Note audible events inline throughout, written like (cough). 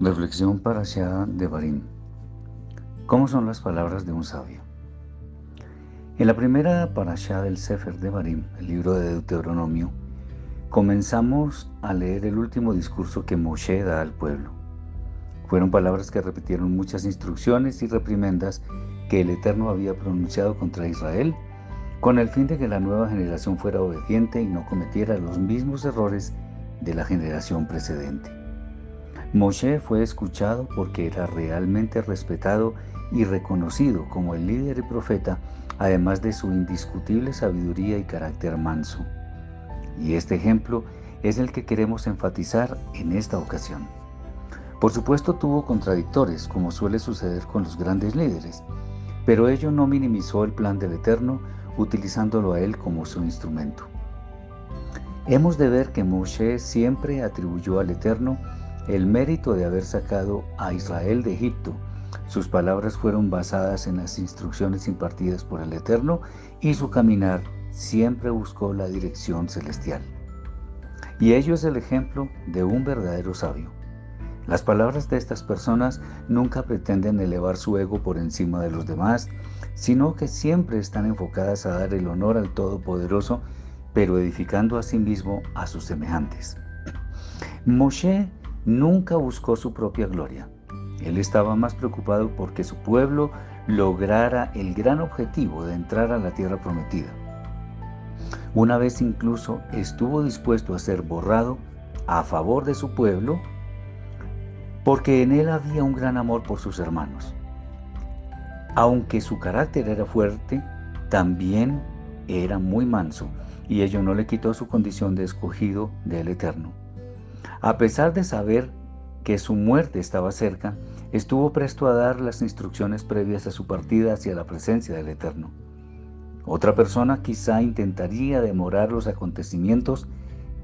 Reflexión para Shah de Barim. ¿Cómo son las palabras de un sabio? En la primera parashá del Sefer de Barim, el libro de Deuteronomio, comenzamos a leer el último discurso que Moshe da al pueblo. Fueron palabras que repitieron muchas instrucciones y reprimendas que el Eterno había pronunciado contra Israel, con el fin de que la nueva generación fuera obediente y no cometiera los mismos errores de la generación precedente. Moshe fue escuchado porque era realmente respetado y reconocido como el líder y profeta, además de su indiscutible sabiduría y carácter manso. Y este ejemplo es el que queremos enfatizar en esta ocasión. Por supuesto tuvo contradictores, como suele suceder con los grandes líderes, pero ello no minimizó el plan del Eterno utilizándolo a él como su instrumento. Hemos de ver que Moshe siempre atribuyó al Eterno el mérito de haber sacado a Israel de Egipto, sus palabras fueron basadas en las instrucciones impartidas por el Eterno y su caminar siempre buscó la dirección celestial. Y ello es el ejemplo de un verdadero sabio. Las palabras de estas personas nunca pretenden elevar su ego por encima de los demás, sino que siempre están enfocadas a dar el honor al Todopoderoso, pero edificando a sí mismo a sus semejantes. Moshe nunca buscó su propia gloria. Él estaba más preocupado porque su pueblo lograra el gran objetivo de entrar a la tierra prometida. Una vez incluso estuvo dispuesto a ser borrado a favor de su pueblo porque en él había un gran amor por sus hermanos. Aunque su carácter era fuerte, también era muy manso y ello no le quitó su condición de escogido del Eterno. A pesar de saber que su muerte estaba cerca, estuvo presto a dar las instrucciones previas a su partida hacia la presencia del Eterno. Otra persona quizá intentaría demorar los acontecimientos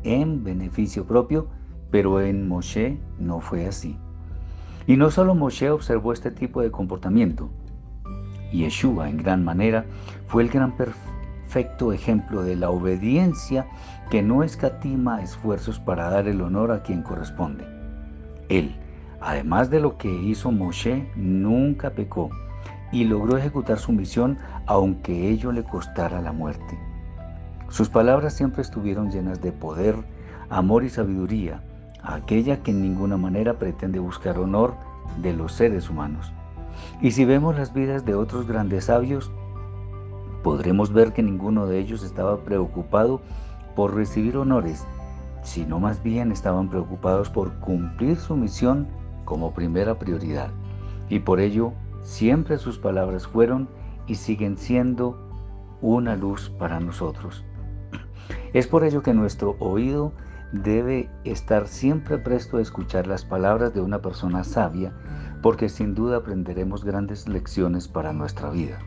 en beneficio propio, pero en Moshe no fue así. Y no solo Moshe observó este tipo de comportamiento, Yeshua en gran manera fue el gran ejemplo de la obediencia que no escatima esfuerzos para dar el honor a quien corresponde. Él, además de lo que hizo Moshe, nunca pecó y logró ejecutar su misión aunque ello le costara la muerte. Sus palabras siempre estuvieron llenas de poder, amor y sabiduría, aquella que en ninguna manera pretende buscar honor de los seres humanos. Y si vemos las vidas de otros grandes sabios, podremos ver que ninguno de ellos estaba preocupado por recibir honores sino más bien estaban preocupados por cumplir su misión como primera prioridad. Y por ello siempre sus palabras fueron y siguen siendo una luz para nosotros. (clears throat) Es por ello que nuestro oído debe estar siempre presto a escuchar las palabras de una persona sabia, porque sin duda aprenderemos grandes lecciones para nuestra vida.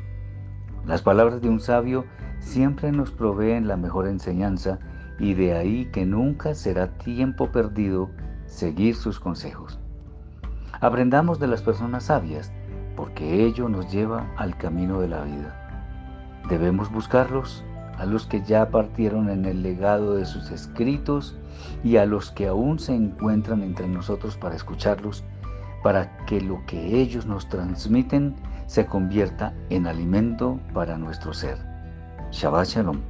Las palabras de un sabio siempre nos proveen la mejor enseñanza y de ahí que nunca será tiempo perdido seguir sus consejos. Aprendamos de las personas sabias, porque ello nos lleva al camino de la vida. Debemos buscarlos a los que ya partieron en el legado de sus escritos y a los que aún se encuentran entre nosotros para escucharlos, para que lo que ellos nos transmiten se convierta en alimento para nuestro ser. Shabbat Shalom.